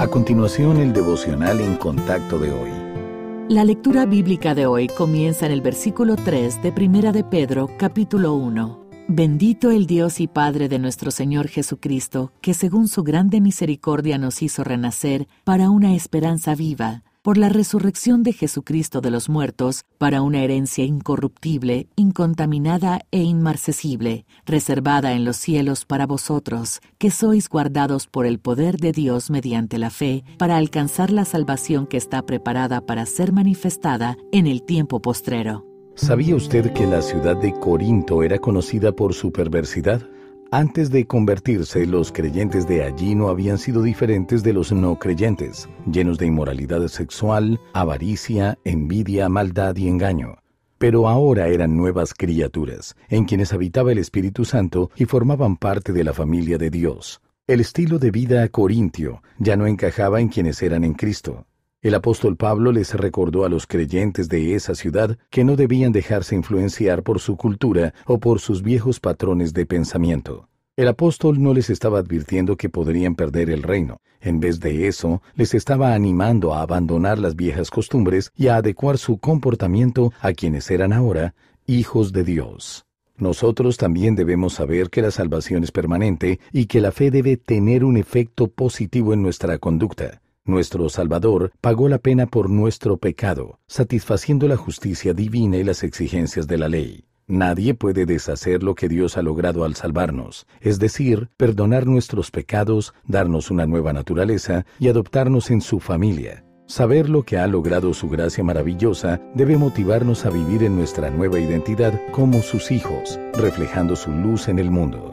A continuación, el devocional en contacto de hoy. La lectura bíblica de hoy comienza en el versículo 3 de Primera de Pedro, capítulo 1. Bendito el Dios y Padre de nuestro Señor Jesucristo, que según su grande misericordia nos hizo renacer para una esperanza viva por la resurrección de Jesucristo de los muertos, para una herencia incorruptible, incontaminada e inmarcesible, reservada en los cielos para vosotros, que sois guardados por el poder de Dios mediante la fe, para alcanzar la salvación que está preparada para ser manifestada en el tiempo postrero. ¿Sabía usted que la ciudad de Corinto era conocida por su perversidad? Antes de convertirse, los creyentes de allí no habían sido diferentes de los no creyentes, llenos de inmoralidad sexual, avaricia, envidia, maldad y engaño. Pero ahora eran nuevas criaturas, en quienes habitaba el Espíritu Santo y formaban parte de la familia de Dios. El estilo de vida corintio ya no encajaba en quienes eran en Cristo. El apóstol Pablo les recordó a los creyentes de esa ciudad que no debían dejarse influenciar por su cultura o por sus viejos patrones de pensamiento. El apóstol no les estaba advirtiendo que podrían perder el reino. En vez de eso, les estaba animando a abandonar las viejas costumbres y a adecuar su comportamiento a quienes eran ahora hijos de Dios. Nosotros también debemos saber que la salvación es permanente y que la fe debe tener un efecto positivo en nuestra conducta. Nuestro Salvador pagó la pena por nuestro pecado, satisfaciendo la justicia divina y las exigencias de la ley. Nadie puede deshacer lo que Dios ha logrado al salvarnos, es decir, perdonar nuestros pecados, darnos una nueva naturaleza y adoptarnos en su familia. Saber lo que ha logrado su gracia maravillosa debe motivarnos a vivir en nuestra nueva identidad como sus hijos, reflejando su luz en el mundo.